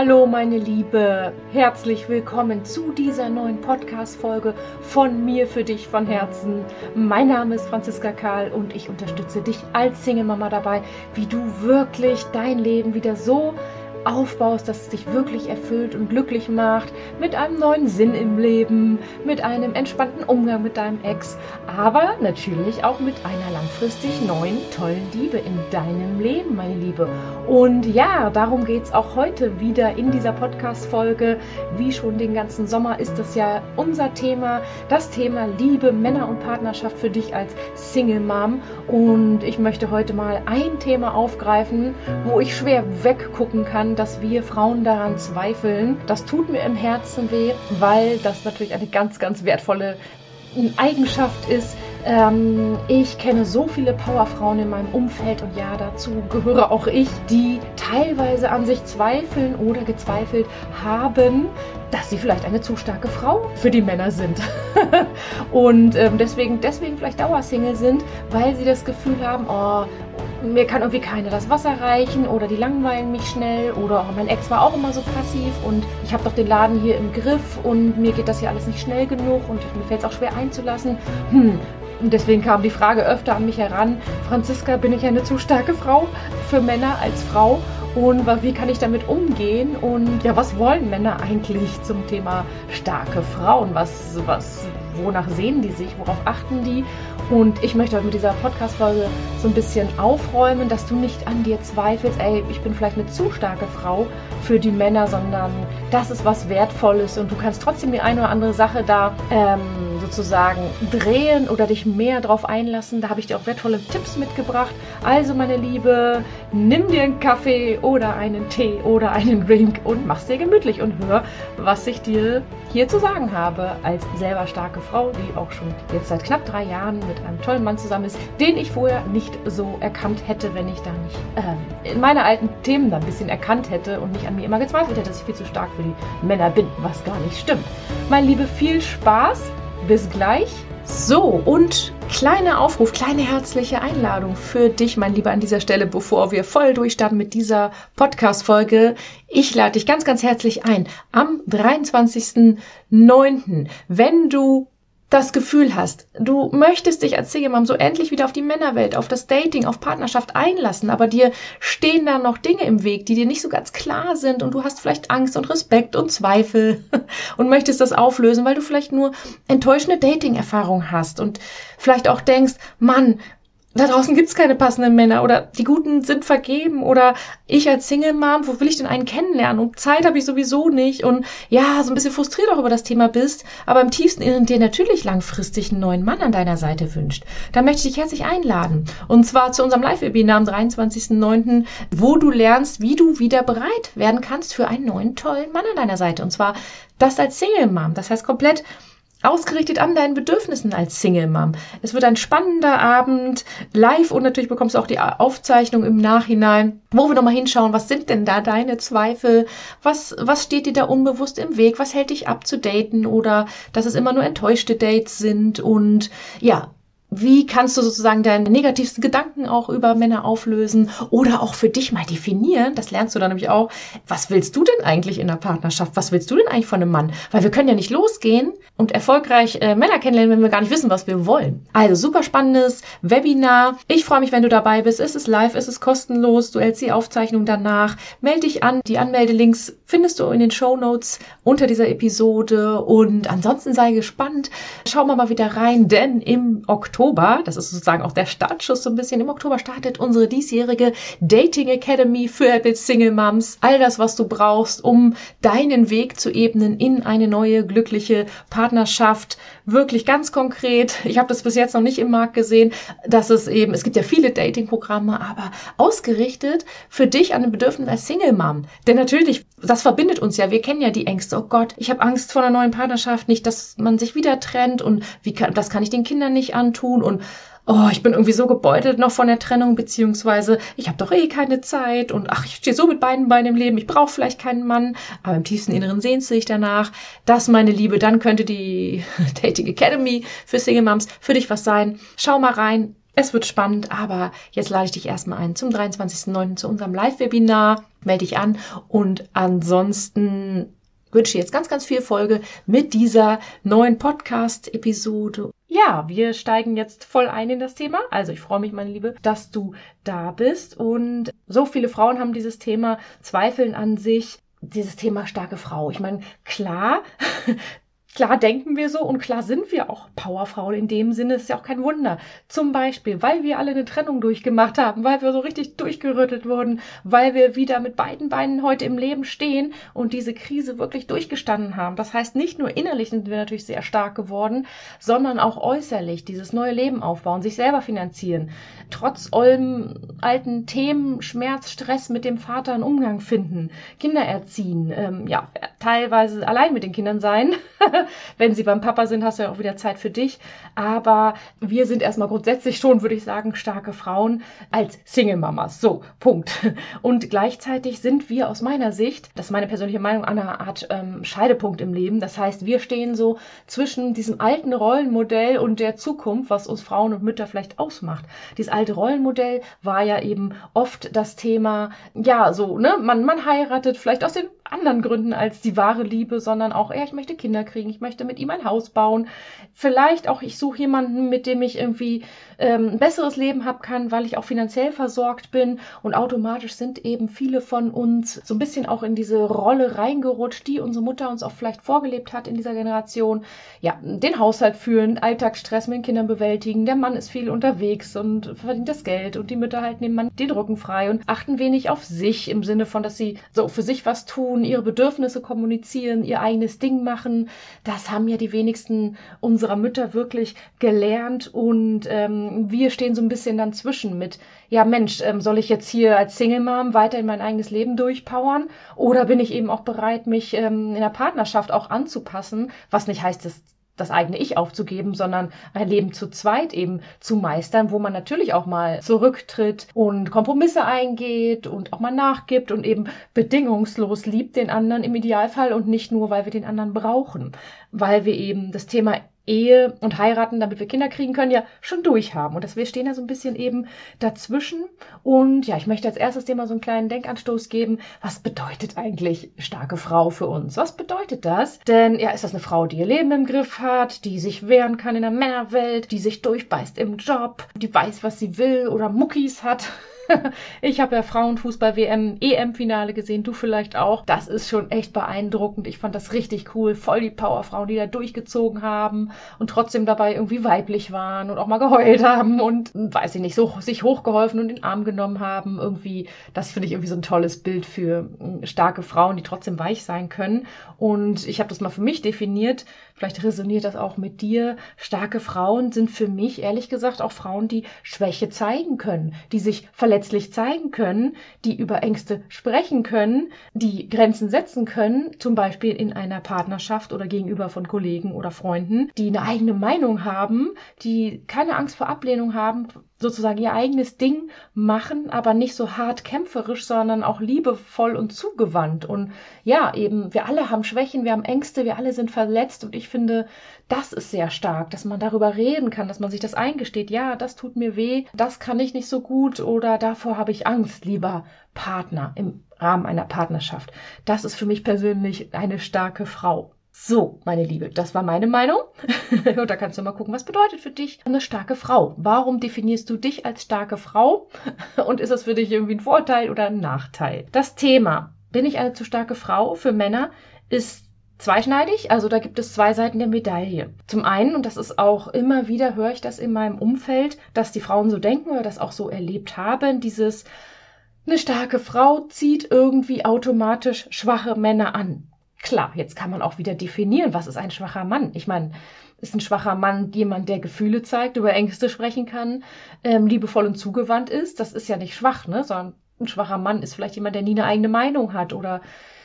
Hallo meine Liebe, herzlich willkommen zu dieser neuen Podcast-Folge von mir für dich von Herzen. Mein Name ist Franziska Karl und ich unterstütze dich als Single-Mama dabei, wie du wirklich dein Leben wieder so aufbaust, dass es dich wirklich erfüllt und glücklich macht, mit einem neuen Sinn im Leben, mit einem entspannten Umgang mit deinem Ex, aber natürlich auch mit einer langfristig neuen, tollen Liebe in deinem Leben, meine Liebe. Und ja, darum geht es auch heute wieder in dieser Podcast-Folge. Wie schon den ganzen Sommer ist das ja unser Thema, das Thema Liebe, Männer und Partnerschaft für dich als Single Mom. Und ich möchte heute mal ein Thema aufgreifen, wo ich schwer weggucken kann, dass wir Frauen daran zweifeln. Das tut mir im Herzen weh, weil das natürlich eine ganz, ganz wertvolle Eigenschaft ist, ähm, ich kenne so viele Powerfrauen in meinem Umfeld und ja, dazu gehöre auch ich, die teilweise an sich zweifeln oder gezweifelt haben, dass sie vielleicht eine zu starke Frau für die Männer sind. und ähm, deswegen, deswegen vielleicht Dauersingle sind, weil sie das Gefühl haben, oh, mir kann irgendwie keiner das Wasser reichen oder die langweilen mich schnell oder oh, mein Ex war auch immer so passiv und ich habe doch den Laden hier im Griff und mir geht das hier alles nicht schnell genug und mir fällt es auch schwer einzulassen. Hm. Und deswegen kam die Frage öfter an mich heran, Franziska, bin ich eine zu starke Frau für Männer als Frau? Und wie kann ich damit umgehen? Und ja, was wollen Männer eigentlich zum Thema starke Frauen? Was, was, wonach sehen die sich? Worauf achten die? Und ich möchte heute mit dieser Podcast-Folge so ein bisschen aufräumen, dass du nicht an dir zweifelst, ey, ich bin vielleicht eine zu starke Frau für die Männer, sondern das ist was Wertvolles und du kannst trotzdem die eine oder andere Sache da ähm, sozusagen drehen oder dich mehr drauf einlassen. Da habe ich dir auch wertvolle Tipps mitgebracht. Also, meine Liebe, nimm dir einen Kaffee oder einen Tee oder einen Drink und mach's dir gemütlich und hör, was ich dir hier zu sagen habe als selber starke Frau, die auch schon jetzt seit knapp drei Jahren mit einem tollen Mann zusammen ist, den ich vorher nicht so erkannt hätte, wenn ich da nicht in meine alten Themen da ein bisschen erkannt hätte und nicht an mir immer gezweifelt hätte, dass ich viel zu stark für die Männer bin, was gar nicht stimmt. Meine Liebe, viel Spaß bis gleich. So, und kleiner Aufruf, kleine herzliche Einladung für dich, mein Lieber, an dieser Stelle, bevor wir voll durchstarten mit dieser Podcast-Folge. Ich lade dich ganz, ganz herzlich ein. Am 23.09., wenn du das Gefühl hast, du möchtest dich als Single Mom so endlich wieder auf die Männerwelt, auf das Dating, auf Partnerschaft einlassen, aber dir stehen da noch Dinge im Weg, die dir nicht so ganz klar sind und du hast vielleicht Angst und Respekt und Zweifel und möchtest das auflösen, weil du vielleicht nur enttäuschende Dating-Erfahrungen hast und vielleicht auch denkst, Mann, da draußen gibt's keine passenden Männer oder die Guten sind vergeben oder ich als Single Mom, wo will ich denn einen kennenlernen? Und Zeit habe ich sowieso nicht und ja, so ein bisschen frustriert auch über das Thema bist, aber im tiefsten Inneren dir natürlich langfristig einen neuen Mann an deiner Seite wünscht. Da möchte ich dich herzlich einladen. Und zwar zu unserem Live-Webinar am 23.09., wo du lernst, wie du wieder bereit werden kannst für einen neuen tollen Mann an deiner Seite. Und zwar das als Single Mom. Das heißt komplett ausgerichtet an deinen Bedürfnissen als Single Mom. Es wird ein spannender Abend live und natürlich bekommst du auch die Aufzeichnung im Nachhinein, wo wir nochmal hinschauen, was sind denn da deine Zweifel? Was, was steht dir da unbewusst im Weg? Was hält dich ab zu daten oder dass es immer nur enttäuschte Dates sind? Und ja, wie kannst du sozusagen deine negativsten Gedanken auch über Männer auflösen oder auch für dich mal definieren? Das lernst du dann nämlich auch. Was willst du denn eigentlich in der Partnerschaft? Was willst du denn eigentlich von einem Mann? Weil wir können ja nicht losgehen und erfolgreich äh, Männer kennenlernen, wenn wir gar nicht wissen, was wir wollen. Also super spannendes Webinar. Ich freue mich, wenn du dabei bist. Es ist live, es ist kostenlos. Du hältst die Aufzeichnung danach. Melde dich an. Die Anmeldelinks findest du in den Show Notes unter dieser Episode. Und ansonsten sei gespannt. Schauen wir mal wieder rein, denn im Oktober Oktober, das ist sozusagen auch der Startschuss so ein bisschen, im Oktober startet unsere diesjährige Dating Academy für Apple Single Moms. All das, was du brauchst, um deinen Weg zu ebnen in eine neue glückliche Partnerschaft. Wirklich ganz konkret. Ich habe das bis jetzt noch nicht im Markt gesehen, dass es eben, es gibt ja viele Dating-Programme, aber ausgerichtet für dich an den Bedürfnissen als Single Mom. Denn natürlich, das verbindet uns ja. Wir kennen ja die Ängste. Oh Gott, ich habe Angst vor einer neuen Partnerschaft, nicht, dass man sich wieder trennt und wie kann, das kann ich den Kindern nicht antun tun und oh, ich bin irgendwie so gebeutelt noch von der Trennung, beziehungsweise ich habe doch eh keine Zeit und ach, ich stehe so mit beiden Beinen im Leben, ich brauche vielleicht keinen Mann, aber im tiefsten Inneren sehnst du dich danach. Das, meine Liebe, dann könnte die Dating Academy für Single Moms für dich was sein. Schau mal rein Es wird spannend, aber jetzt lade ich dich erstmal ein zum 23.09. zu unserem Live-Webinar. Melde dich an und ansonsten wünsche ich jetzt ganz, ganz viel Folge mit dieser neuen Podcast-Episode. Ja, wir steigen jetzt voll ein in das Thema. Also ich freue mich, meine Liebe, dass du da bist. Und so viele Frauen haben dieses Thema, zweifeln an sich, dieses Thema starke Frau. Ich meine, klar, Klar denken wir so und klar sind wir auch Powerfrauen in dem Sinne, ist ja auch kein Wunder. Zum Beispiel, weil wir alle eine Trennung durchgemacht haben, weil wir so richtig durchgerüttelt wurden, weil wir wieder mit beiden Beinen heute im Leben stehen und diese Krise wirklich durchgestanden haben. Das heißt, nicht nur innerlich sind wir natürlich sehr stark geworden, sondern auch äußerlich dieses neue Leben aufbauen, sich selber finanzieren, trotz allem alten Themen, Schmerz, Stress mit dem Vater einen Umgang finden, Kinder erziehen, ähm, ja, teilweise allein mit den Kindern sein. Wenn sie beim Papa sind, hast du ja auch wieder Zeit für dich. Aber wir sind erstmal grundsätzlich schon, würde ich sagen, starke Frauen als Single-Mamas. So, Punkt. Und gleichzeitig sind wir aus meiner Sicht, das ist meine persönliche Meinung, an einer Art ähm, Scheidepunkt im Leben. Das heißt, wir stehen so zwischen diesem alten Rollenmodell und der Zukunft, was uns Frauen und Mütter vielleicht ausmacht. Dieses alte Rollenmodell war ja eben oft das Thema, ja, so, ne, man, man heiratet vielleicht aus den anderen Gründen als die wahre Liebe, sondern auch, ja, ich möchte Kinder kriegen, ich möchte mit ihm ein Haus bauen. Vielleicht auch, ich suche jemanden, mit dem ich irgendwie ähm, ein besseres Leben haben kann, weil ich auch finanziell versorgt bin. Und automatisch sind eben viele von uns so ein bisschen auch in diese Rolle reingerutscht, die unsere Mutter uns auch vielleicht vorgelebt hat in dieser Generation. Ja, den Haushalt führen, Alltagsstress mit den Kindern bewältigen. Der Mann ist viel unterwegs und verdient das Geld und die Mütter halten dem Mann den Rücken frei und achten wenig auf sich im Sinne von, dass sie so für sich was tun, ihre Bedürfnisse kommunizieren, ihr eigenes Ding machen. Das haben ja die wenigsten unserer Mütter wirklich gelernt und ähm, wir stehen so ein bisschen dann zwischen mit, ja Mensch, ähm, soll ich jetzt hier als Single Mom weiter in mein eigenes Leben durchpowern? Oder bin ich eben auch bereit, mich ähm, in der Partnerschaft auch anzupassen, was nicht heißt, dass das eigene Ich aufzugeben, sondern ein Leben zu zweit eben zu meistern, wo man natürlich auch mal zurücktritt und Kompromisse eingeht und auch mal nachgibt und eben bedingungslos liebt den anderen im Idealfall und nicht nur, weil wir den anderen brauchen, weil wir eben das Thema Ehe und heiraten, damit wir Kinder kriegen können, ja schon durchhaben. Und dass wir stehen ja so ein bisschen eben dazwischen. Und ja, ich möchte als erstes dir mal so einen kleinen Denkanstoß geben. Was bedeutet eigentlich starke Frau für uns? Was bedeutet das? Denn ja, ist das eine Frau, die ihr Leben im Griff hat, die sich wehren kann in der Männerwelt, die sich durchbeißt im Job, die weiß, was sie will oder Muckis hat? ich habe ja Frauenfußball-WM, EM-Finale gesehen, du vielleicht auch. Das ist schon echt beeindruckend. Ich fand das richtig cool. Voll die Powerfrauen, die da durchgezogen haben und trotzdem dabei irgendwie weiblich waren und auch mal geheult haben und, weiß ich nicht, so sich hochgeholfen und in den Arm genommen haben. Irgendwie, das finde ich irgendwie so ein tolles Bild für hm, starke Frauen, die trotzdem weich sein können. Und ich habe das mal für mich definiert. Vielleicht resoniert das auch mit dir. Starke Frauen sind für mich, ehrlich gesagt, auch Frauen, die Schwäche zeigen können, die sich verletzlich zeigen können, die über Ängste sprechen können, die Grenzen setzen können, zum Beispiel in einer Partnerschaft oder gegenüber von Kollegen oder Freunden, die eine eigene Meinung haben, die keine Angst vor Ablehnung haben, sozusagen ihr eigenes Ding machen, aber nicht so hart kämpferisch, sondern auch liebevoll und zugewandt. Und ja, eben, wir alle haben Schwächen, wir haben Ängste, wir alle sind verletzt und ich finde, das ist sehr stark, dass man darüber reden kann, dass man sich das eingesteht, ja, das tut mir weh, das kann ich nicht so gut oder davor habe ich Angst, lieber Partner im Rahmen einer Partnerschaft. Das ist für mich persönlich eine starke Frau. So, meine Liebe, das war meine Meinung. Und da kannst du mal gucken, was bedeutet für dich eine starke Frau? Warum definierst du dich als starke Frau? Und ist das für dich irgendwie ein Vorteil oder ein Nachteil? Das Thema, bin ich eine zu starke Frau für Männer, ist zweischneidig. Also da gibt es zwei Seiten der Medaille. Zum einen, und das ist auch immer wieder, höre ich das in meinem Umfeld, dass die Frauen so denken oder das auch so erlebt haben, dieses eine starke Frau zieht irgendwie automatisch schwache Männer an. Klar, jetzt kann man auch wieder definieren, was ist ein schwacher Mann. Ich meine, ist ein schwacher Mann jemand, der Gefühle zeigt, über Ängste sprechen kann, ähm, liebevoll und zugewandt ist? Das ist ja nicht schwach, ne? Sondern ein schwacher Mann ist vielleicht jemand, der nie eine eigene Meinung hat oder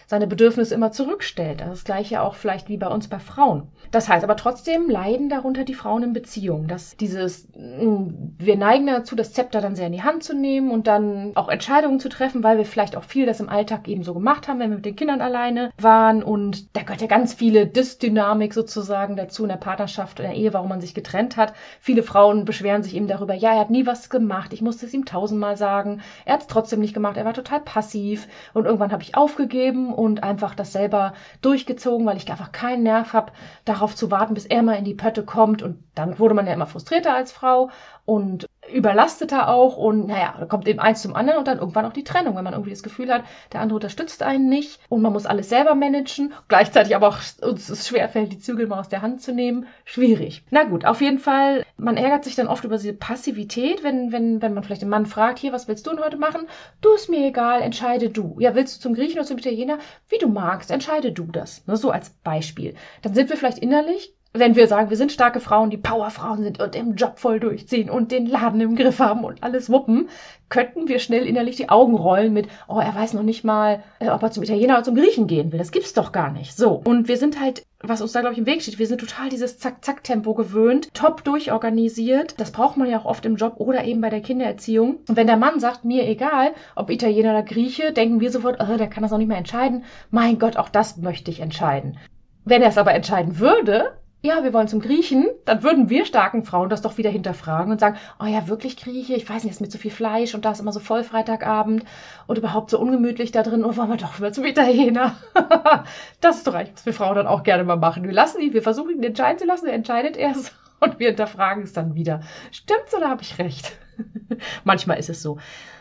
seine Bedürfnisse immer zurückstellt. Das gleiche auch vielleicht wie bei uns bei Frauen. Das heißt aber trotzdem leiden darunter die Frauen in Beziehungen, dass dieses, hm, wir neigen dazu, das Zepter dann sehr in die Hand zu nehmen und dann auch Entscheidungen zu treffen, weil wir vielleicht auch viel das im Alltag eben so gemacht haben, wenn wir mit den Kindern alleine waren und da gehört ja ganz viele Dysdynamik sozusagen dazu in der Partnerschaft, in der Ehe, warum man sich getrennt hat. Viele Frauen beschweren sich eben darüber, ja, er hat nie was gemacht, ich musste es ihm tausendmal sagen, er hat es trotzdem nicht gemacht, er war total passiv und irgendwann habe ich aufgegeben und einfach das selber durchgezogen, weil ich einfach keinen Nerv habe, darauf zu warten, bis er mal in die Pötte kommt. Und dann wurde man ja immer frustrierter als Frau. Und überlasteter auch und naja, da kommt eben eins zum anderen und dann irgendwann auch die Trennung, wenn man irgendwie das Gefühl hat, der andere unterstützt einen nicht und man muss alles selber managen, gleichzeitig aber auch uns es schwerfällt, die Zügel mal aus der Hand zu nehmen, schwierig. Na gut, auf jeden Fall, man ärgert sich dann oft über diese Passivität, wenn, wenn, wenn man vielleicht den Mann fragt, hier, was willst du denn heute machen? Du ist mir egal, entscheide du. Ja, willst du zum Griechen oder zum Italiener? Wie du magst, entscheide du das. Ne, so als Beispiel. Dann sind wir vielleicht innerlich wenn wir sagen, wir sind starke Frauen, die Powerfrauen sind und im Job voll durchziehen und den Laden im Griff haben und alles wuppen, könnten wir schnell innerlich die Augen rollen mit, oh, er weiß noch nicht mal, äh, ob er zum Italiener oder zum Griechen gehen will. Das gibt's doch gar nicht. So. Und wir sind halt, was uns da, glaube ich, im Weg steht, wir sind total dieses Zack-Zack-Tempo gewöhnt, top durchorganisiert. Das braucht man ja auch oft im Job oder eben bei der Kindererziehung. Und wenn der Mann sagt, mir egal, ob Italiener oder Grieche, denken wir sofort, oh, der kann das auch nicht mehr entscheiden. Mein Gott, auch das möchte ich entscheiden. Wenn er es aber entscheiden würde, ja, wir wollen zum Griechen, dann würden wir starken Frauen das doch wieder hinterfragen und sagen, oh ja, wirklich Grieche, ich weiß nicht, ist mit so viel Fleisch und da ist immer so voll Freitagabend und überhaupt so ungemütlich da drin, oh, wollen wir doch mal zum Italiener. das ist doch eigentlich, was wir Frauen dann auch gerne mal machen. Wir lassen ihn, wir versuchen ihn entscheiden zu lassen, er entscheidet erst und wir hinterfragen es dann wieder. Stimmt's oder habe ich recht? Manchmal ist es so.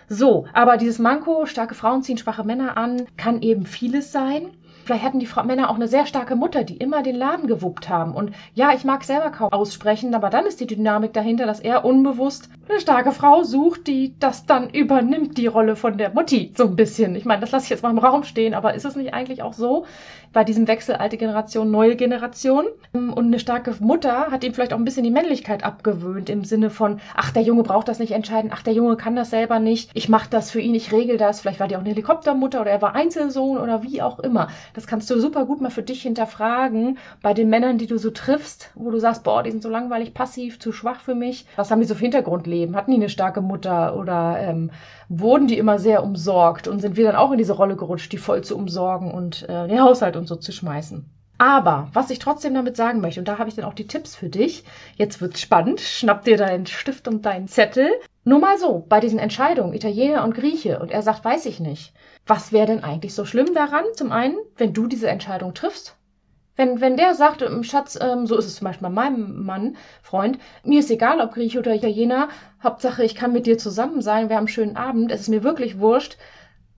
So, aber dieses Manko, starke Frauen ziehen schwache Männer an, kann eben vieles sein. Vielleicht hatten die Frau Männer auch eine sehr starke Mutter, die immer den Laden gewuppt haben. Und ja, ich mag selber kaum aussprechen, aber dann ist die Dynamik dahinter, dass er unbewusst eine starke Frau sucht, die das dann übernimmt, die Rolle von der Mutti so ein bisschen. Ich meine, das lasse ich jetzt mal im Raum stehen, aber ist es nicht eigentlich auch so bei diesem Wechsel alte Generation, neue Generation? Und eine starke Mutter hat ihm vielleicht auch ein bisschen die Männlichkeit abgewöhnt im Sinne von, ach, der Junge braucht das nicht entscheiden, ach, der Junge kann das selber nicht, ich mache das für ihn, ich regel das. Vielleicht war die auch eine Helikoptermutter oder er war Einzelsohn oder wie auch immer. Das kannst du super gut mal für dich hinterfragen bei den Männern, die du so triffst, wo du sagst, boah, die sind so langweilig, passiv, zu schwach für mich. Was haben die so für Hintergrundleben? Hatten die eine starke Mutter oder ähm, wurden die immer sehr umsorgt und sind wir dann auch in diese Rolle gerutscht, die voll zu umsorgen und äh, den Haushalt und so zu schmeißen? Aber was ich trotzdem damit sagen möchte, und da habe ich dann auch die Tipps für dich, jetzt wird's spannend, schnapp dir deinen Stift und deinen Zettel. Nur mal so, bei diesen Entscheidungen, Italiener und Grieche, und er sagt, weiß ich nicht. Was wäre denn eigentlich so schlimm daran? Zum einen, wenn du diese Entscheidung triffst. Wenn, wenn der sagt, ähm, Schatz, ähm, so ist es zum Beispiel bei meinem Mann, Freund, mir ist egal, ob Grieche oder Italiener, Hauptsache ich kann mit dir zusammen sein, wir haben einen schönen Abend, es ist mir wirklich wurscht,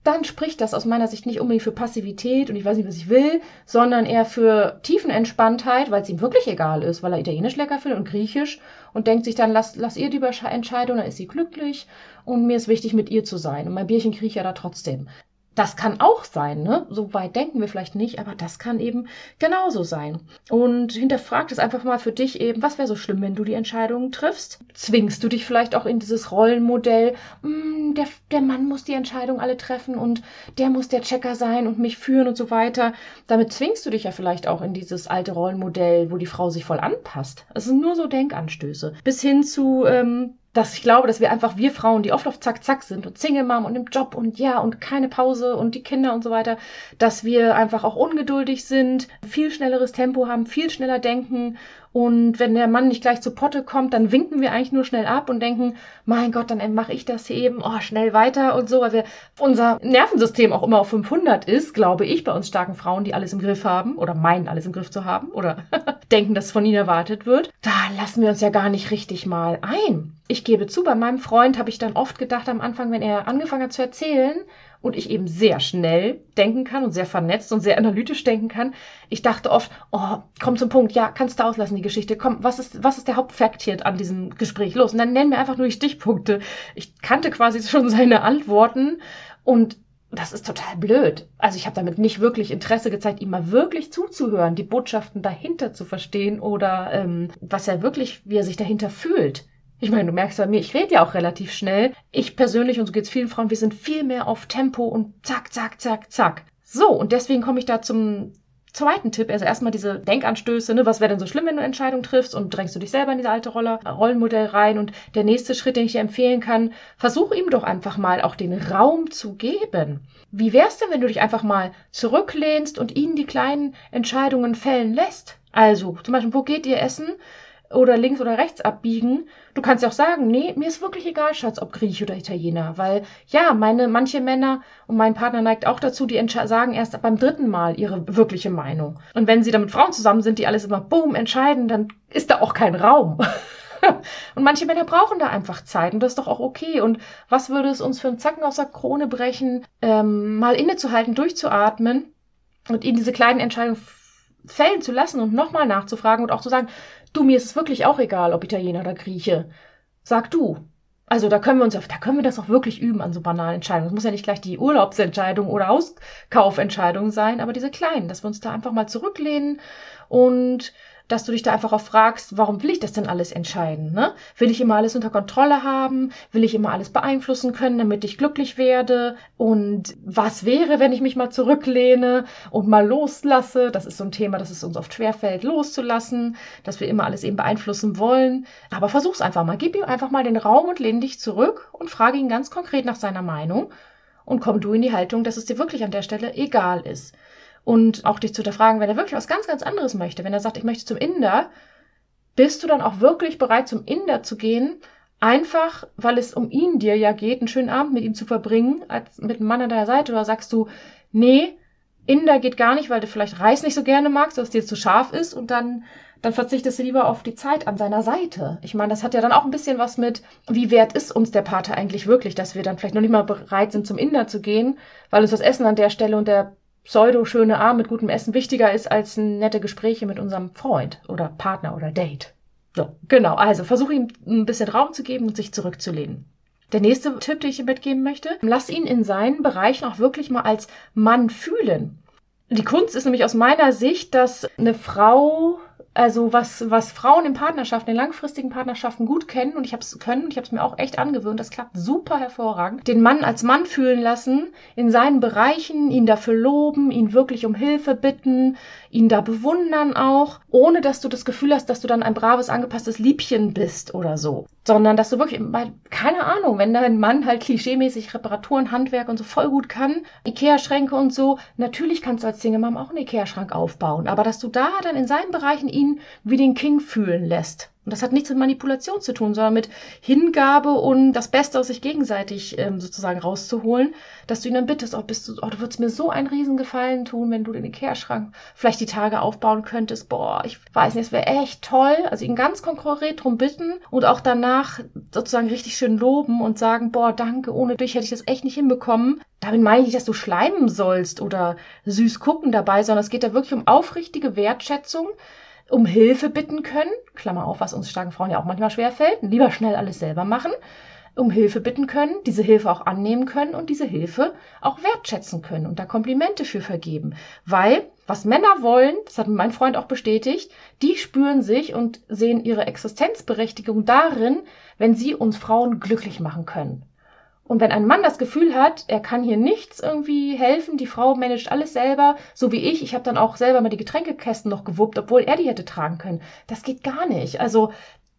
dann spricht das aus meiner Sicht nicht unbedingt für Passivität und ich weiß nicht, was ich will, sondern eher für Tiefenentspanntheit, weil es ihm wirklich egal ist, weil er Italienisch lecker findet und Griechisch und denkt sich dann, lass, lass ihr die Entscheidung, dann ist sie glücklich und mir ist wichtig, mit ihr zu sein. Und mein Bierchen kriege ich ja da trotzdem das kann auch sein, ne? So weit denken wir vielleicht nicht, aber das kann eben genauso sein. Und hinterfrag das einfach mal für dich eben, was wäre so schlimm, wenn du die Entscheidungen triffst? Zwingst du dich vielleicht auch in dieses Rollenmodell, mh, hm, der, der Mann muss die Entscheidung alle treffen und der muss der Checker sein und mich führen und so weiter. Damit zwingst du dich ja vielleicht auch in dieses alte Rollenmodell, wo die Frau sich voll anpasst. Es sind nur so Denkanstöße. Bis hin zu, ähm, dass ich glaube, dass wir einfach, wir Frauen, die oft auf Zack, Zack sind und Single Mom und im Job und ja und keine Pause und die Kinder und so weiter, dass wir einfach auch ungeduldig sind, viel schnelleres Tempo haben, viel schneller denken und wenn der Mann nicht gleich zur Potte kommt, dann winken wir eigentlich nur schnell ab und denken, mein Gott, dann mache ich das hier eben, oh, schnell weiter und so, weil wir unser Nervensystem auch immer auf 500 ist, glaube ich, bei uns starken Frauen, die alles im Griff haben oder meinen, alles im Griff zu haben oder denken, dass von ihnen erwartet wird. Da lassen wir uns ja gar nicht richtig mal ein. Ich gebe zu, bei meinem Freund habe ich dann oft gedacht am Anfang, wenn er angefangen hat zu erzählen, und ich eben sehr schnell denken kann und sehr vernetzt und sehr analytisch denken kann. Ich dachte oft, oh, komm zum Punkt, ja, kannst du auslassen die Geschichte. Komm, was ist, was ist der Hauptfakt hier an diesem Gespräch? Los, und dann nenn mir einfach nur die Stichpunkte. Ich kannte quasi schon seine Antworten und das ist total blöd. Also ich habe damit nicht wirklich Interesse gezeigt, ihm mal wirklich zuzuhören, die Botschaften dahinter zu verstehen oder ähm, was er wirklich, wie er sich dahinter fühlt. Ich meine, du merkst bei mir, ich rede ja auch relativ schnell. Ich persönlich, und so geht es vielen Frauen, wir sind viel mehr auf Tempo und zack, zack, zack, zack. So, und deswegen komme ich da zum zweiten Tipp. Also erstmal diese Denkanstöße, ne? was wäre denn so schlimm, wenn du Entscheidungen triffst und drängst du dich selber in diese alte Rolle, Rollenmodell rein. Und der nächste Schritt, den ich dir empfehlen kann, versuch ihm doch einfach mal auch den Raum zu geben. Wie wär's denn, wenn du dich einfach mal zurücklehnst und ihn die kleinen Entscheidungen fällen lässt? Also, zum Beispiel, wo geht ihr essen? Oder links oder rechts abbiegen. Du kannst ja auch sagen, nee, mir ist wirklich egal, Schatz, ob Griech oder Italiener, weil ja, meine manche Männer und mein Partner neigt auch dazu, die sagen erst beim dritten Mal ihre wirkliche Meinung. Und wenn sie dann mit Frauen zusammen sind, die alles immer boom entscheiden, dann ist da auch kein Raum. und manche Männer brauchen da einfach Zeit und das ist doch auch okay. Und was würde es uns für einen Zacken aus der Krone brechen, ähm, mal innezuhalten, durchzuatmen und ihnen diese kleinen Entscheidungen fällen zu lassen und nochmal nachzufragen und auch zu sagen, Du, mir ist es wirklich auch egal, ob Italiener oder Grieche. Sag du. Also da können wir uns, da können wir das auch wirklich üben an so banalen Entscheidungen. Es muss ja nicht gleich die Urlaubsentscheidung oder Auskaufentscheidung sein, aber diese kleinen, dass wir uns da einfach mal zurücklehnen und dass du dich da einfach auch fragst, warum will ich das denn alles entscheiden? Ne? Will ich immer alles unter Kontrolle haben? Will ich immer alles beeinflussen können, damit ich glücklich werde? Und was wäre, wenn ich mich mal zurücklehne und mal loslasse? Das ist so ein Thema, das es uns oft schwerfällt, loszulassen, dass wir immer alles eben beeinflussen wollen. Aber versuch's einfach mal. Gib ihm einfach mal den Raum und lehn dich zurück und frage ihn ganz konkret nach seiner Meinung. Und komm du in die Haltung, dass es dir wirklich an der Stelle egal ist und auch dich zu hinterfragen, wenn er wirklich was ganz, ganz anderes möchte, wenn er sagt, ich möchte zum Inder, bist du dann auch wirklich bereit, zum Inder zu gehen, einfach, weil es um ihn dir ja geht, einen schönen Abend mit ihm zu verbringen, als mit einem Mann an deiner Seite, oder sagst du, nee, Inder geht gar nicht, weil du vielleicht Reis nicht so gerne magst, dass es dir zu scharf ist und dann, dann verzichtest du lieber auf die Zeit an seiner Seite. Ich meine, das hat ja dann auch ein bisschen was mit, wie wert ist uns der Pater eigentlich wirklich, dass wir dann vielleicht noch nicht mal bereit sind, zum Inder zu gehen, weil uns das Essen an der Stelle und der pseudo-schöne Abend mit gutem Essen wichtiger ist als nette Gespräche mit unserem Freund oder Partner oder Date. So, genau. Also versuche ihm ein bisschen Raum zu geben und sich zurückzulehnen. Der nächste Tipp, den ich ihm mitgeben möchte, lass ihn in seinen Bereichen auch wirklich mal als Mann fühlen. Die Kunst ist nämlich aus meiner Sicht, dass eine Frau also was, was Frauen in Partnerschaften, in langfristigen Partnerschaften gut kennen und ich habe es können und ich habe es mir auch echt angewöhnt, das klappt super hervorragend, den Mann als Mann fühlen lassen, in seinen Bereichen, ihn dafür loben, ihn wirklich um Hilfe bitten, ihn da bewundern auch, ohne dass du das Gefühl hast, dass du dann ein braves, angepasstes Liebchen bist oder so. Sondern dass du wirklich, keine Ahnung, wenn dein Mann halt klischeemäßig Reparaturen, Handwerk und so voll gut kann, Ikea-Schränke und so, natürlich kannst du als Single-Mom auch einen Ikea-Schrank aufbauen, aber dass du da dann in seinen Bereichen ihn ihn wie den King fühlen lässt. Und das hat nichts mit Manipulation zu tun, sondern mit Hingabe und das Beste aus sich gegenseitig ähm, sozusagen rauszuholen, dass du ihn dann bittest, oh, bist du, oh, du würdest mir so einen Riesengefallen tun, wenn du den Ikea-Schrank vielleicht die Tage aufbauen könntest. Boah, ich weiß nicht, es wäre echt toll. Also ihn ganz konkret drum bitten und auch danach sozusagen richtig schön loben und sagen, boah, danke, ohne dich hätte ich das echt nicht hinbekommen. Damit meine ich nicht, dass du schleimen sollst oder süß gucken dabei, sondern es geht da wirklich um aufrichtige Wertschätzung, um Hilfe bitten können, Klammer auf, was uns starken Frauen ja auch manchmal schwerfällt, lieber schnell alles selber machen, um Hilfe bitten können, diese Hilfe auch annehmen können und diese Hilfe auch wertschätzen können und da Komplimente für vergeben. Weil, was Männer wollen, das hat mein Freund auch bestätigt, die spüren sich und sehen ihre Existenzberechtigung darin, wenn sie uns Frauen glücklich machen können. Und wenn ein Mann das Gefühl hat, er kann hier nichts irgendwie helfen, die Frau managt alles selber, so wie ich, ich habe dann auch selber mal die Getränkekästen noch gewuppt, obwohl er die hätte tragen können. Das geht gar nicht. Also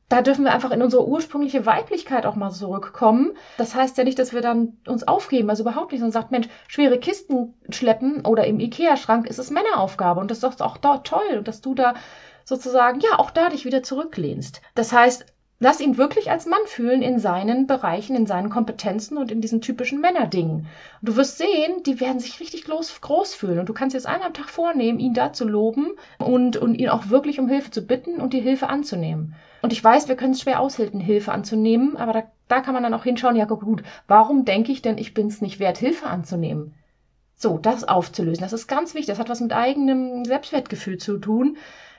da dürfen wir einfach in unsere ursprüngliche Weiblichkeit auch mal zurückkommen. Das heißt ja nicht, dass wir dann uns aufgeben, also überhaupt nicht, und sagt, Mensch, schwere Kisten schleppen oder im Ikea-Schrank ist es Männeraufgabe und das ist doch auch da toll, dass du da sozusagen, ja, auch da dich wieder zurücklehnst. Das heißt, Lass ihn wirklich als Mann fühlen in seinen Bereichen, in seinen Kompetenzen und in diesen typischen Männerdingen. Und du wirst sehen, die werden sich richtig groß, groß fühlen. Und du kannst jetzt einmal am Tag vornehmen, ihn da zu loben und, und ihn auch wirklich um Hilfe zu bitten und die Hilfe anzunehmen. Und ich weiß, wir können es schwer aushalten, Hilfe anzunehmen, aber da, da kann man dann auch hinschauen, ja gut, warum denke ich denn, ich bin es nicht wert, Hilfe anzunehmen? So, das aufzulösen, das ist ganz wichtig. Das hat was mit eigenem Selbstwertgefühl zu tun.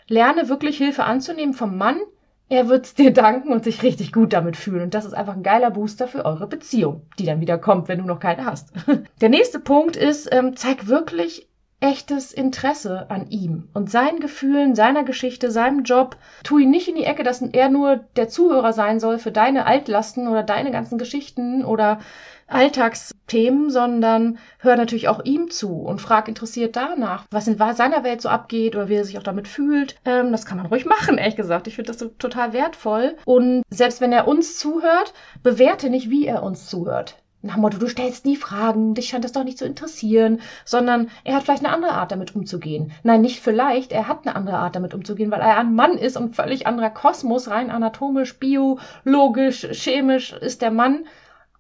Lerne wirklich Hilfe anzunehmen vom Mann, er wird's dir danken und sich richtig gut damit fühlen. Und das ist einfach ein geiler Booster für eure Beziehung, die dann wieder kommt, wenn du noch keine hast. Der nächste Punkt ist, ähm, zeig wirklich echtes Interesse an ihm und seinen Gefühlen, seiner Geschichte, seinem Job. Tu ihn nicht in die Ecke, dass er nur der Zuhörer sein soll für deine Altlasten oder deine ganzen Geschichten oder Alltagsthemen, sondern hör natürlich auch ihm zu und frag interessiert danach, was in seiner Welt so abgeht oder wie er sich auch damit fühlt. Ähm, das kann man ruhig machen, ehrlich gesagt. Ich finde das so total wertvoll. Und selbst wenn er uns zuhört, bewerte nicht, wie er uns zuhört nach Motto, du stellst nie Fragen, dich scheint das doch nicht zu interessieren, sondern er hat vielleicht eine andere Art, damit umzugehen. Nein, nicht vielleicht, er hat eine andere Art, damit umzugehen, weil er ein Mann ist und völlig anderer Kosmos, rein anatomisch, biologisch, chemisch ist der Mann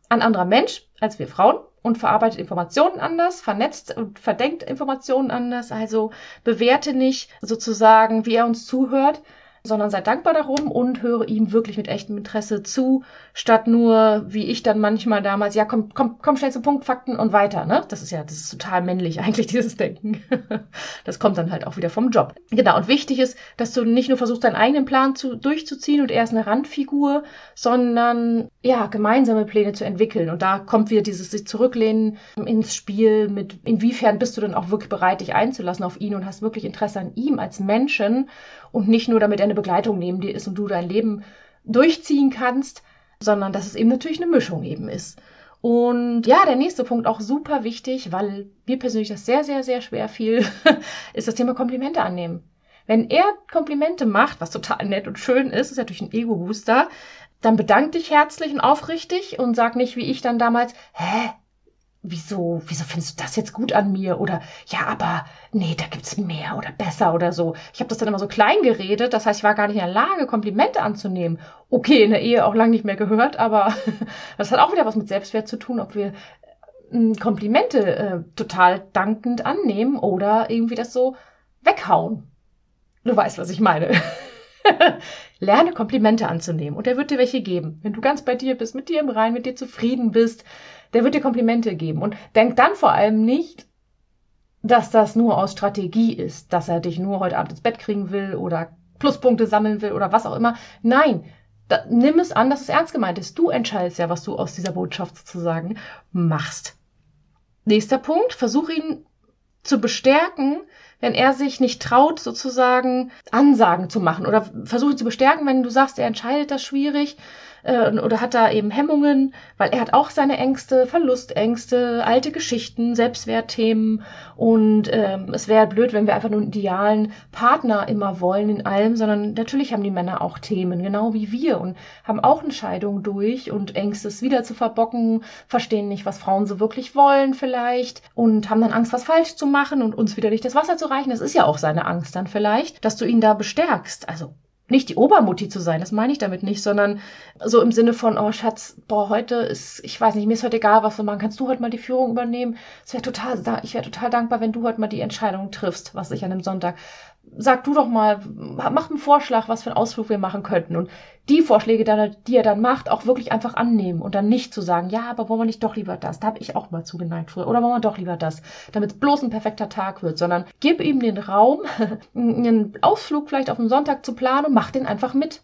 ein anderer Mensch als wir Frauen und verarbeitet Informationen anders, vernetzt und verdenkt Informationen anders. Also bewerte nicht sozusagen, wie er uns zuhört, sondern sei dankbar darum und höre ihm wirklich mit echtem Interesse zu, statt nur, wie ich dann manchmal damals, ja, komm, komm, komm schnell zum Punkt, Fakten und weiter, ne? Das ist ja, das ist total männlich eigentlich, dieses Denken. das kommt dann halt auch wieder vom Job. Genau, und wichtig ist, dass du nicht nur versuchst, deinen eigenen Plan zu, durchzuziehen und er ist eine Randfigur, sondern, ja, gemeinsame Pläne zu entwickeln. Und da kommt wieder dieses sich zurücklehnen ins Spiel mit, inwiefern bist du denn auch wirklich bereit, dich einzulassen auf ihn und hast wirklich Interesse an ihm als Menschen und nicht nur, damit er eine Begleitung neben dir ist und du dein Leben durchziehen kannst, sondern dass es eben natürlich eine Mischung eben ist. Und ja, der nächste Punkt auch super wichtig, weil mir persönlich das sehr, sehr, sehr schwer fiel, ist das Thema Komplimente annehmen. Wenn er Komplimente macht, was total nett und schön ist, ist natürlich ein Ego-Booster, dann bedank dich herzlich und aufrichtig und sag nicht wie ich dann damals, hä, wieso, wieso findest du das jetzt gut an mir? Oder ja, aber nee, da gibt's mehr oder besser oder so. Ich habe das dann immer so klein geredet, das heißt, ich war gar nicht in der Lage, Komplimente anzunehmen. Okay, in der Ehe auch lange nicht mehr gehört, aber das hat auch wieder was mit Selbstwert zu tun, ob wir äh, Komplimente äh, total dankend annehmen oder irgendwie das so weghauen. Du weißt, was ich meine. Lerne Komplimente anzunehmen und er wird dir welche geben. Wenn du ganz bei dir bist, mit dir im Rein, mit dir zufrieden bist, der wird dir Komplimente geben. Und denk dann vor allem nicht, dass das nur aus Strategie ist, dass er dich nur heute Abend ins Bett kriegen will oder Pluspunkte sammeln will oder was auch immer. Nein, da, nimm es an, dass es ernst gemeint ist. Du entscheidest ja, was du aus dieser Botschaft sozusagen machst. Nächster Punkt, versuch ihn zu bestärken, wenn er sich nicht traut, sozusagen Ansagen zu machen oder versuche zu bestärken, wenn du sagst, er entscheidet das schwierig äh, oder hat da eben Hemmungen, weil er hat auch seine Ängste, Verlustängste, alte Geschichten, Selbstwertthemen und ähm, es wäre blöd, wenn wir einfach nur einen idealen Partner immer wollen in allem, sondern natürlich haben die Männer auch Themen, genau wie wir und haben auch Entscheidungen durch und Ängste es wieder zu verbocken, verstehen nicht, was Frauen so wirklich wollen vielleicht und haben dann Angst, was falsch zu machen und uns wieder nicht das Wasser zu reichen. Das ist ja auch seine Angst dann vielleicht, dass du ihn da bestärkst. Also nicht die Obermutti zu sein, das meine ich damit nicht, sondern so im Sinne von, oh Schatz, boah, heute ist, ich weiß nicht, mir ist heute egal, was wir machen. Kannst du heute mal die Führung übernehmen? Es wäre total, ich wäre total dankbar, wenn du heute mal die Entscheidung triffst, was ich an dem Sonntag sag du doch mal, mach einen Vorschlag, was für einen Ausflug wir machen könnten. Und die Vorschläge, die er dann macht, auch wirklich einfach annehmen und dann nicht zu sagen, ja, aber wollen wir nicht doch lieber das? Da habe ich auch mal zugeneigt früher. Oder wollen wir doch lieber das? Damit es bloß ein perfekter Tag wird, sondern gib ihm den Raum, einen Ausflug vielleicht auf den Sonntag zu planen und mach den einfach mit.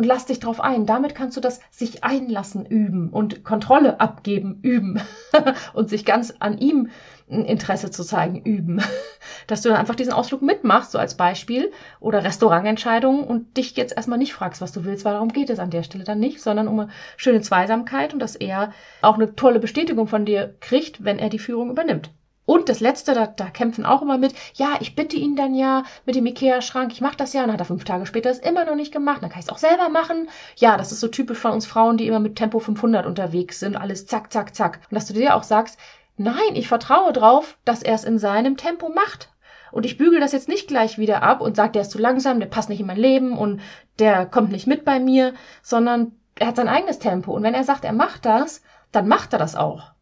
Und lass dich drauf ein. Damit kannst du das sich einlassen üben und Kontrolle abgeben üben und sich ganz an ihm Interesse zu zeigen, üben. Dass du dann einfach diesen Ausflug mitmachst, so als Beispiel, oder Restaurantentscheidungen und dich jetzt erstmal nicht fragst, was du willst, weil darum geht es an der Stelle dann nicht, sondern um eine schöne Zweisamkeit und dass er auch eine tolle Bestätigung von dir kriegt, wenn er die Führung übernimmt. Und das Letzte, da, da kämpfen auch immer mit, ja, ich bitte ihn dann ja mit dem Ikea-Schrank, ich mache das ja, und dann hat er fünf Tage später es immer noch nicht gemacht, dann kann ich es auch selber machen. Ja, das ist so typisch von uns Frauen, die immer mit Tempo 500 unterwegs sind, alles zack, zack, zack. Und dass du dir auch sagst, Nein, ich vertraue drauf, dass er es in seinem Tempo macht. Und ich bügel das jetzt nicht gleich wieder ab und sage, der ist zu langsam, der passt nicht in mein Leben und der kommt nicht mit bei mir, sondern er hat sein eigenes Tempo. Und wenn er sagt, er macht das, dann macht er das auch.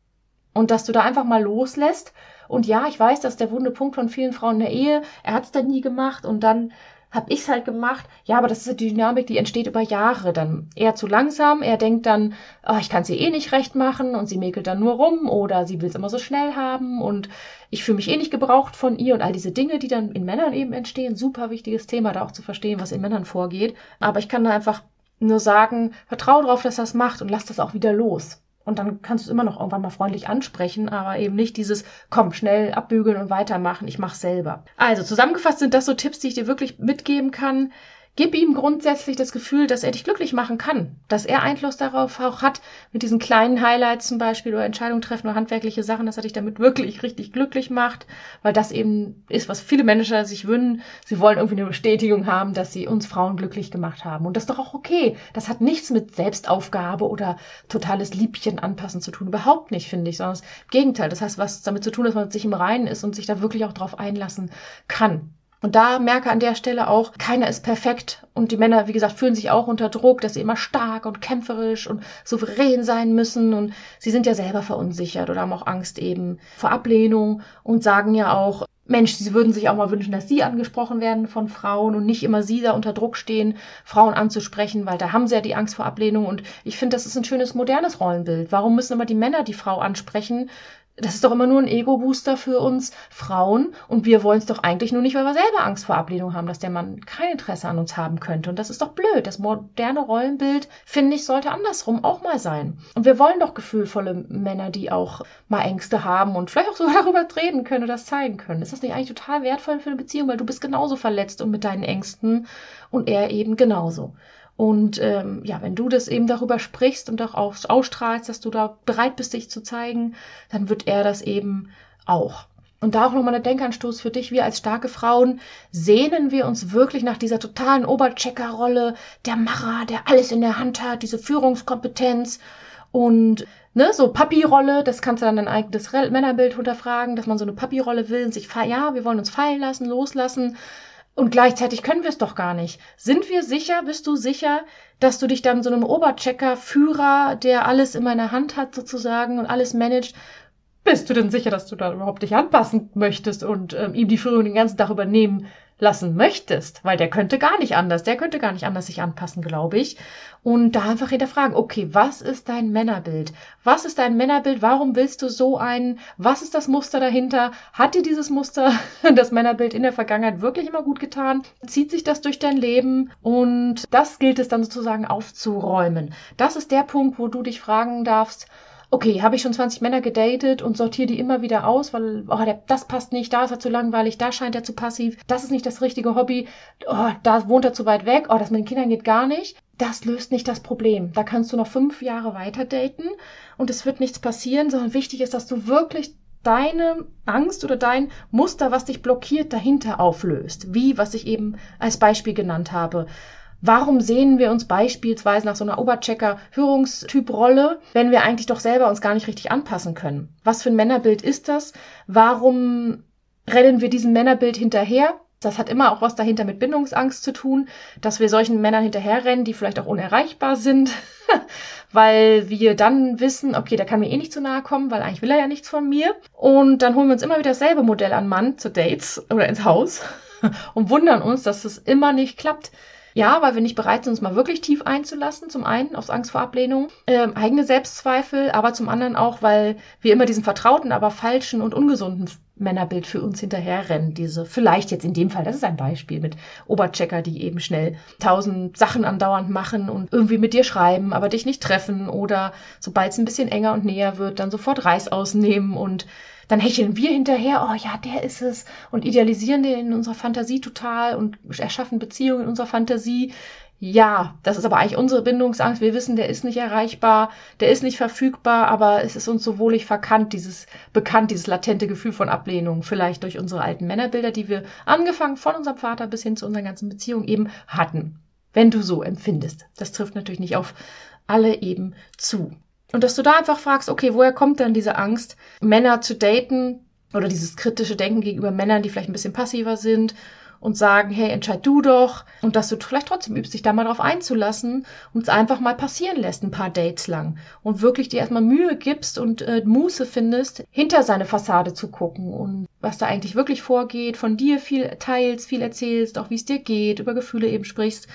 Und dass du da einfach mal loslässt. Und ja, ich weiß, das ist der wunde Punkt von vielen Frauen in der Ehe. Er hat es dann nie gemacht und dann habe ich es halt gemacht. Ja, aber das ist die Dynamik, die entsteht über Jahre. Dann eher zu langsam. Er denkt dann, oh, ich kann sie eh nicht recht machen und sie mäkelt dann nur rum oder sie will es immer so schnell haben und ich fühle mich eh nicht gebraucht von ihr und all diese Dinge, die dann in Männern eben entstehen. Super wichtiges Thema, da auch zu verstehen, was in Männern vorgeht. Aber ich kann da einfach nur sagen, vertraue darauf, dass er es macht und lass das auch wieder los. Und dann kannst du es immer noch irgendwann mal freundlich ansprechen, aber eben nicht dieses, komm, schnell abbügeln und weitermachen, ich mach's selber. Also zusammengefasst sind das so Tipps, die ich dir wirklich mitgeben kann. Gib ihm grundsätzlich das Gefühl, dass er dich glücklich machen kann, dass er Einfluss darauf auch hat, mit diesen kleinen Highlights zum Beispiel oder Entscheidungen treffen oder handwerkliche Sachen, dass er dich damit wirklich richtig glücklich macht, weil das eben ist, was viele Menschen sich wünschen. Sie wollen irgendwie eine Bestätigung haben, dass sie uns Frauen glücklich gemacht haben. Und das ist doch auch okay. Das hat nichts mit Selbstaufgabe oder totales Liebchen anpassen zu tun. Überhaupt nicht, finde ich, sondern das Gegenteil. Das heißt, was damit zu tun, dass man sich im Reinen ist und sich da wirklich auch drauf einlassen kann. Und da merke an der Stelle auch, keiner ist perfekt. Und die Männer, wie gesagt, fühlen sich auch unter Druck, dass sie immer stark und kämpferisch und souverän sein müssen. Und sie sind ja selber verunsichert oder haben auch Angst eben vor Ablehnung und sagen ja auch, Mensch, sie würden sich auch mal wünschen, dass sie angesprochen werden von Frauen und nicht immer sie da unter Druck stehen, Frauen anzusprechen, weil da haben sie ja die Angst vor Ablehnung. Und ich finde, das ist ein schönes modernes Rollenbild. Warum müssen immer die Männer die Frau ansprechen? Das ist doch immer nur ein Ego-Booster für uns Frauen und wir wollen es doch eigentlich nur nicht, weil wir selber Angst vor Ablehnung haben, dass der Mann kein Interesse an uns haben könnte. Und das ist doch blöd. Das moderne Rollenbild, finde ich, sollte andersrum auch mal sein. Und wir wollen doch gefühlvolle Männer, die auch mal Ängste haben und vielleicht auch sogar darüber reden können oder das zeigen können. Ist das nicht eigentlich total wertvoll für eine Beziehung, weil du bist genauso verletzt und mit deinen Ängsten und er eben genauso. Und ähm, ja, wenn du das eben darüber sprichst und auch ausstrahlst, dass du da bereit bist, dich zu zeigen, dann wird er das eben auch. Und da auch nochmal ein Denkanstoß für dich. Wir als starke Frauen sehnen wir uns wirklich nach dieser totalen Obercheckerrolle, der Macher, der alles in der Hand hat, diese Führungskompetenz und ne, so Papi-Rolle, das kannst du dann dein eigenes Männerbild hinterfragen, dass man so eine Papi-Rolle will und sich, ja, wir wollen uns fallen lassen, loslassen und gleichzeitig können wir es doch gar nicht. Sind wir sicher, bist du sicher, dass du dich dann so einem Oberchecker, Führer, der alles in meiner Hand hat sozusagen und alles managt, bist du denn sicher, dass du da überhaupt dich anpassen möchtest und ähm, ihm die Führung den ganzen Tag übernehmen lassen möchtest, weil der könnte gar nicht anders, der könnte gar nicht anders sich anpassen, glaube ich. Und da einfach hinterfragen, okay, was ist dein Männerbild? Was ist dein Männerbild? Warum willst du so einen? Was ist das Muster dahinter? Hat dir dieses Muster, das Männerbild in der Vergangenheit wirklich immer gut getan? Zieht sich das durch dein Leben? Und das gilt es dann sozusagen aufzuräumen. Das ist der Punkt, wo du dich fragen darfst, okay, habe ich schon 20 Männer gedatet und sortiere die immer wieder aus, weil oh, der, das passt nicht, da ist er zu langweilig, da scheint er zu passiv, das ist nicht das richtige Hobby, oh, da wohnt er zu weit weg, oh, das mit den Kindern geht gar nicht. Das löst nicht das Problem. Da kannst du noch fünf Jahre weiter daten und es wird nichts passieren, sondern wichtig ist, dass du wirklich deine Angst oder dein Muster, was dich blockiert, dahinter auflöst. Wie, was ich eben als Beispiel genannt habe. Warum sehen wir uns beispielsweise nach so einer Oberchecker-Führungstyp-Rolle, wenn wir eigentlich doch selber uns gar nicht richtig anpassen können? Was für ein Männerbild ist das? Warum rennen wir diesem Männerbild hinterher? Das hat immer auch was dahinter mit Bindungsangst zu tun, dass wir solchen Männern hinterherrennen, die vielleicht auch unerreichbar sind, weil wir dann wissen, okay, der kann mir eh nicht zu nahe kommen, weil eigentlich will er ja nichts von mir. Und dann holen wir uns immer wieder dasselbe Modell an Mann zu Dates oder ins Haus und wundern uns, dass es immer nicht klappt. Ja, weil wir nicht bereit sind, uns mal wirklich tief einzulassen. Zum einen aus Angst vor Ablehnung, ähm, eigene Selbstzweifel, aber zum anderen auch, weil wir immer diesen vertrauten, aber falschen und ungesunden Männerbild für uns hinterherrennen. Diese, vielleicht jetzt in dem Fall, das ist ein Beispiel mit Oberchecker, die eben schnell tausend Sachen andauernd machen und irgendwie mit dir schreiben, aber dich nicht treffen oder sobald es ein bisschen enger und näher wird, dann sofort Reis ausnehmen und dann hecheln wir hinterher, oh ja, der ist es und idealisieren den in unserer Fantasie total und erschaffen Beziehungen in unserer Fantasie. Ja, das ist aber eigentlich unsere Bindungsangst. Wir wissen, der ist nicht erreichbar, der ist nicht verfügbar, aber es ist uns so wohlig verkannt, dieses bekannt, dieses latente Gefühl von Ablehnung, vielleicht durch unsere alten Männerbilder, die wir angefangen von unserem Vater bis hin zu unseren ganzen Beziehungen eben hatten. Wenn du so empfindest. Das trifft natürlich nicht auf alle eben zu. Und dass du da einfach fragst, okay, woher kommt denn diese Angst, Männer zu daten oder dieses kritische Denken gegenüber Männern, die vielleicht ein bisschen passiver sind und sagen, hey, entscheid du doch. Und dass du vielleicht trotzdem übst, dich da mal drauf einzulassen und es einfach mal passieren lässt, ein paar Dates lang. Und wirklich dir erstmal Mühe gibst und äh, Muße findest, hinter seine Fassade zu gucken und was da eigentlich wirklich vorgeht, von dir viel teilst, viel erzählst, auch wie es dir geht, über Gefühle eben sprichst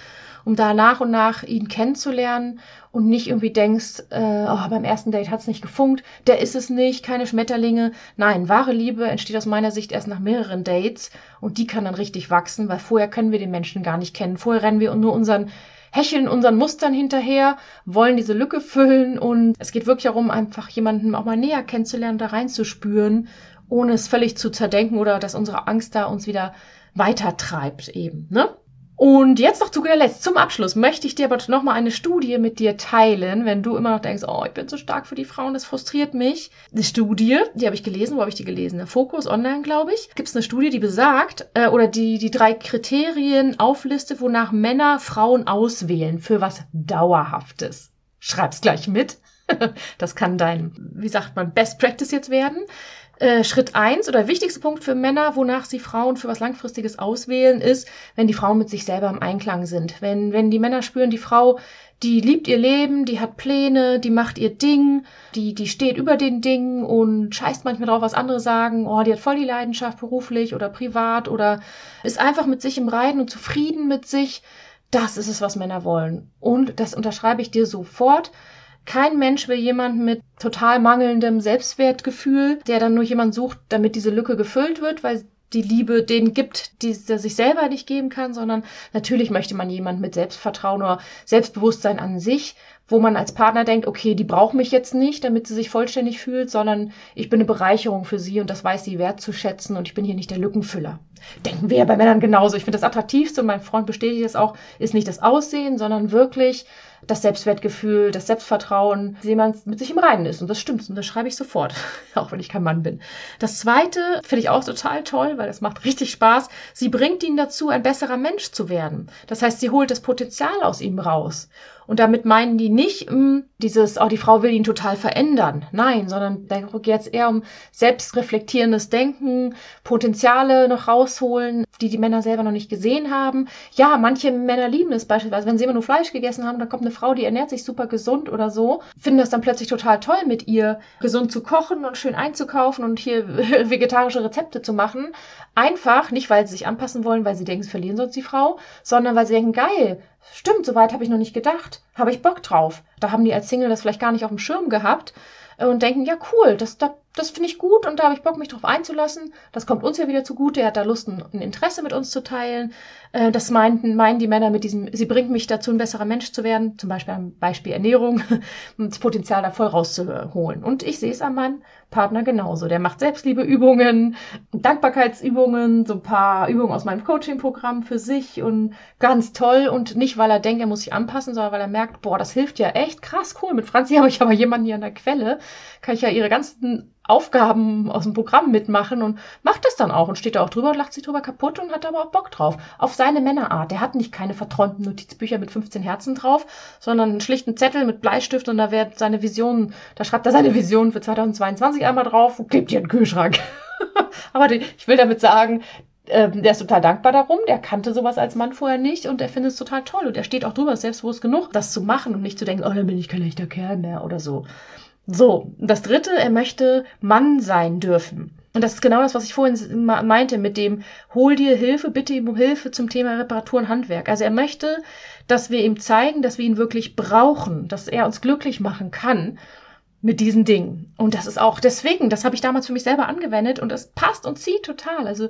um da nach und nach ihn kennenzulernen und nicht irgendwie denkst, äh, oh, beim ersten Date hat's nicht gefunkt, der ist es nicht, keine Schmetterlinge. Nein, wahre Liebe entsteht aus meiner Sicht erst nach mehreren Dates und die kann dann richtig wachsen, weil vorher können wir den Menschen gar nicht kennen. Vorher rennen wir nur unseren hecheln unseren Mustern hinterher, wollen diese Lücke füllen und es geht wirklich darum, einfach jemanden auch mal näher kennenzulernen, da reinzuspüren, ohne es völlig zu zerdenken oder dass unsere Angst da uns wieder weitertreibt eben, ne? Und jetzt noch zu guter Letzt, zum Abschluss, möchte ich dir aber noch mal eine Studie mit dir teilen, wenn du immer noch denkst, oh, ich bin so stark für die Frauen, das frustriert mich. Eine Studie, die habe ich gelesen, wo habe ich die gelesen? Der Fokus online, glaube ich. Gibt es eine Studie, die besagt, äh, oder die die drei Kriterien auflistet, wonach Männer Frauen auswählen für was Dauerhaftes. Schreib's gleich mit. das kann dein, wie sagt man, Best Practice jetzt werden. Äh, Schritt eins oder wichtigste Punkt für Männer, wonach sie Frauen für was Langfristiges auswählen, ist, wenn die Frauen mit sich selber im Einklang sind. Wenn, wenn die Männer spüren, die Frau, die liebt ihr Leben, die hat Pläne, die macht ihr Ding, die, die steht über den Dingen und scheißt manchmal drauf, was andere sagen, oh, die hat voll die Leidenschaft beruflich oder privat oder ist einfach mit sich im Reinen und zufrieden mit sich. Das ist es, was Männer wollen. Und das unterschreibe ich dir sofort. Kein Mensch will jemanden mit total mangelndem Selbstwertgefühl, der dann nur jemanden sucht, damit diese Lücke gefüllt wird, weil die Liebe denen gibt, die er sich selber nicht geben kann, sondern natürlich möchte man jemanden mit Selbstvertrauen oder Selbstbewusstsein an sich, wo man als Partner denkt, okay, die braucht mich jetzt nicht, damit sie sich vollständig fühlt, sondern ich bin eine Bereicherung für sie und das weiß sie wertzuschätzen und ich bin hier nicht der Lückenfüller. Denken wir ja bei Männern genauso. Ich finde das attraktivste und mein Freund bestätigt es auch, ist nicht das Aussehen, sondern wirklich das Selbstwertgefühl, das Selbstvertrauen, jemand mit sich im Reinen ist. Und das stimmt. Und das schreibe ich sofort. auch wenn ich kein Mann bin. Das zweite finde ich auch total toll, weil das macht richtig Spaß. Sie bringt ihn dazu, ein besserer Mensch zu werden. Das heißt, sie holt das Potenzial aus ihm raus. Und damit meinen die nicht mh, hm, dieses, oh, die Frau will ihn total verändern. Nein, sondern da geht es eher um selbstreflektierendes Denken, Potenziale noch rausholen, die die Männer selber noch nicht gesehen haben. Ja, manche Männer lieben es beispielsweise, wenn sie immer nur Fleisch gegessen haben, dann kommt eine Frau, die ernährt sich super gesund oder so, finden das dann plötzlich total toll mit ihr, gesund zu kochen und schön einzukaufen und hier vegetarische Rezepte zu machen. Einfach, nicht weil sie sich anpassen wollen, weil sie denken, sie verlieren sonst die Frau, sondern weil sie denken, geil, Stimmt, soweit habe ich noch nicht gedacht. Habe ich Bock drauf. Da haben die als Single das vielleicht gar nicht auf dem Schirm gehabt äh, und denken, ja cool, das, das, das finde ich gut und da habe ich Bock, mich drauf einzulassen. Das kommt uns ja wieder zugute. Er hat da Lust, ein, Interesse mit uns zu teilen. Äh, das meinten, meinen die Männer mit diesem, sie bringt mich dazu, ein besserer Mensch zu werden. Zum Beispiel am Beispiel Ernährung, das Potenzial da voll rauszuholen. Und ich sehe es an meinem Partner genauso. Der macht Selbstliebeübungen, Dankbarkeitsübungen, so ein paar Übungen aus meinem Coaching-Programm für sich und ganz toll. Und nicht, weil er denkt, er muss sich anpassen, sondern weil er merkt, boah, das hilft ja echt krass cool. Mit Franzi habe ich aber jemanden hier an der Quelle, kann ich ja ihre ganzen Aufgaben aus dem Programm mitmachen und macht das dann auch und steht da auch drüber und lacht sich drüber kaputt und hat aber auch Bock drauf. Auf seine Männerart. Der hat nicht keine verträumten Notizbücher mit 15 Herzen drauf, sondern einen schlichten Zettel mit Bleistift und da wird seine Vision, da schreibt er seine Vision für 2022 einmal drauf und klebt die in den Kühlschrank. aber die, ich will damit sagen, ähm, der ist total dankbar darum, der kannte sowas als Mann vorher nicht und er findet es total toll und er steht auch drüber, selbstbewusst genug, das zu machen und nicht zu denken, oh, dann bin ich kein echter Kerl mehr oder so. So, das dritte, er möchte Mann sein dürfen. Und das ist genau das, was ich vorhin meinte mit dem Hol dir Hilfe, bitte ihm um Hilfe zum Thema Reparatur und Handwerk. Also er möchte, dass wir ihm zeigen, dass wir ihn wirklich brauchen, dass er uns glücklich machen kann mit diesen Dingen. Und das ist auch deswegen, das habe ich damals für mich selber angewendet und das passt und zieht total. Also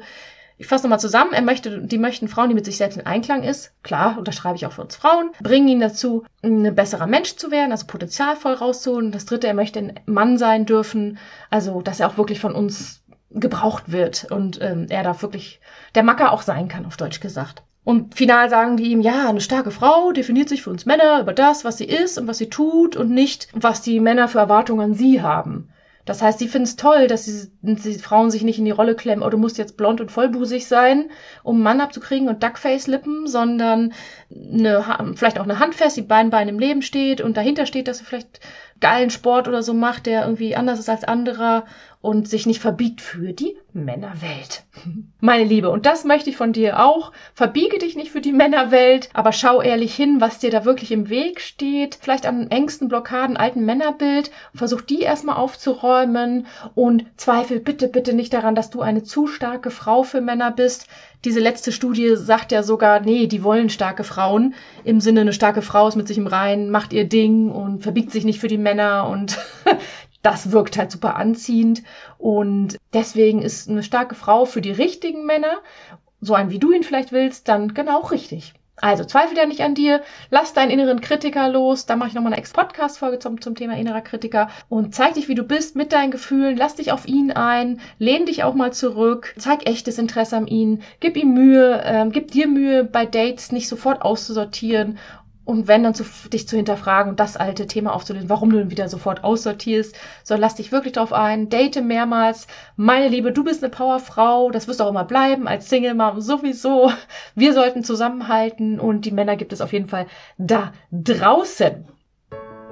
ich fasse nochmal zusammen. Er möchte, die möchten Frauen, die mit sich selbst in Einklang ist. Klar, unterschreibe ich auch für uns Frauen. Bringen ihn dazu, ein besserer Mensch zu werden, also Potenzial voll rauszuholen. Das dritte, er möchte ein Mann sein dürfen. Also, dass er auch wirklich von uns gebraucht wird und ähm, er da wirklich der Macker auch sein kann, auf Deutsch gesagt. Und final sagen die ihm, ja, eine starke Frau definiert sich für uns Männer über das, was sie ist und was sie tut und nicht, was die Männer für Erwartungen an sie haben. Das heißt, sie finden es toll, dass die, die, Frauen sich nicht in die Rolle klemmen, oh, du musst jetzt blond und vollbusig sein, um einen Mann abzukriegen und Duckface-Lippen, sondern eine, vielleicht auch eine Handfest, die beiden Beine im Leben steht und dahinter steht, dass sie vielleicht geilen Sport oder so macht, der irgendwie anders ist als anderer und sich nicht verbiegt für die Männerwelt. Meine Liebe, und das möchte ich von dir auch. Verbiege dich nicht für die Männerwelt, aber schau ehrlich hin, was dir da wirklich im Weg steht. Vielleicht an engsten Blockaden, alten Männerbild. Versuch die erstmal aufzuräumen und zweifel bitte, bitte nicht daran, dass du eine zu starke Frau für Männer bist. Diese letzte Studie sagt ja sogar, nee, die wollen starke Frauen. Im Sinne, eine starke Frau ist mit sich im Reinen, macht ihr Ding und verbiegt sich nicht für die Männer und das wirkt halt super anziehend. Und deswegen ist eine starke Frau für die richtigen Männer, so ein wie du ihn vielleicht willst, dann genau richtig. Also zweifel ja nicht an dir, lass deinen inneren Kritiker los. Da mache ich nochmal eine Ex-Podcast-Folge zum, zum Thema innerer Kritiker. Und zeig dich, wie du bist mit deinen Gefühlen. Lass dich auf ihn ein, lehn dich auch mal zurück, zeig echtes Interesse an ihn, gib ihm Mühe, ähm, gib dir Mühe, bei Dates nicht sofort auszusortieren und wenn dann zu, dich zu hinterfragen und das alte Thema aufzulösen, warum du ihn wieder sofort aussortierst, sondern lass dich wirklich drauf ein, date mehrmals. Meine Liebe, du bist eine Powerfrau, das wirst du auch immer bleiben, als Single Mom sowieso. Wir sollten zusammenhalten und die Männer gibt es auf jeden Fall da draußen.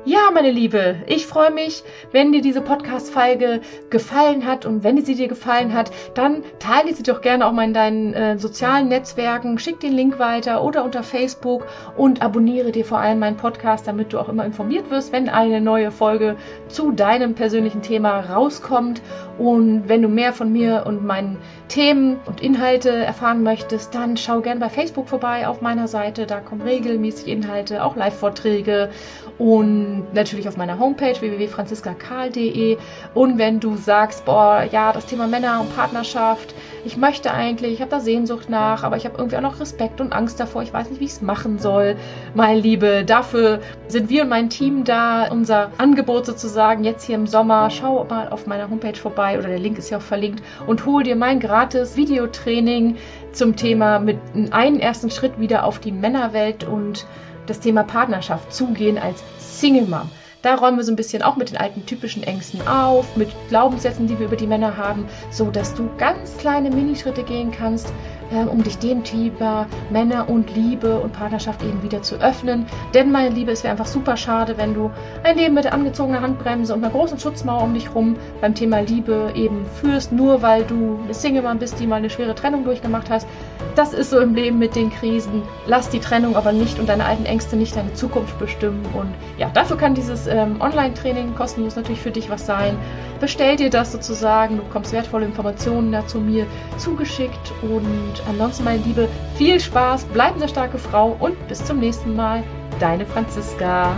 Ja, meine Liebe, ich freue mich, wenn dir diese Podcast-Folge gefallen hat und wenn sie dir gefallen hat, dann teile sie doch gerne auch mal in deinen äh, sozialen Netzwerken, schick den Link weiter oder unter Facebook und abonniere dir vor allem meinen Podcast, damit du auch immer informiert wirst, wenn eine neue Folge zu deinem persönlichen Thema rauskommt. Und wenn du mehr von mir und meinen Themen und Inhalte erfahren möchtest, dann schau gerne bei Facebook vorbei auf meiner Seite. Da kommen regelmäßig Inhalte, auch Live-Vorträge und natürlich auf meiner Homepage www.franziskakarl.de. Und wenn du sagst, boah, ja, das Thema Männer und Partnerschaft, ich möchte eigentlich, ich habe da Sehnsucht nach, aber ich habe irgendwie auch noch Respekt und Angst davor, ich weiß nicht, wie ich es machen soll. Meine Liebe, dafür sind wir und mein Team da, unser Angebot sozusagen jetzt hier im Sommer. Schau mal auf meiner Homepage vorbei oder der Link ist ja auch verlinkt und hol dir mein gratis Videotraining zum Thema mit einem ersten Schritt wieder auf die Männerwelt und das Thema Partnerschaft zugehen als Single Mom. Da räumen wir so ein bisschen auch mit den alten typischen Ängsten auf, mit Glaubenssätzen, die wir über die Männer haben, so dass du ganz kleine Minischritte gehen kannst, äh, um dich dem Thema Männer und Liebe und Partnerschaft eben wieder zu öffnen. Denn meine Liebe, es wäre einfach super schade, wenn du ein Leben mit angezogener Handbremse und einer großen Schutzmauer um dich rum beim Thema Liebe eben führst, nur weil du eine Single-Mann bist, die mal eine schwere Trennung durchgemacht hast. Das ist so im Leben mit den Krisen. Lass die Trennung aber nicht und deine alten Ängste nicht deine Zukunft bestimmen. Und ja, dafür kann dieses ähm, Online-Training kostenlos natürlich für dich was sein. Bestell dir das sozusagen, du bekommst wertvolle Informationen dazu mir zugeschickt ansonsten, meine Liebe, viel Spaß, bleib eine starke Frau und bis zum nächsten Mal. Deine Franziska.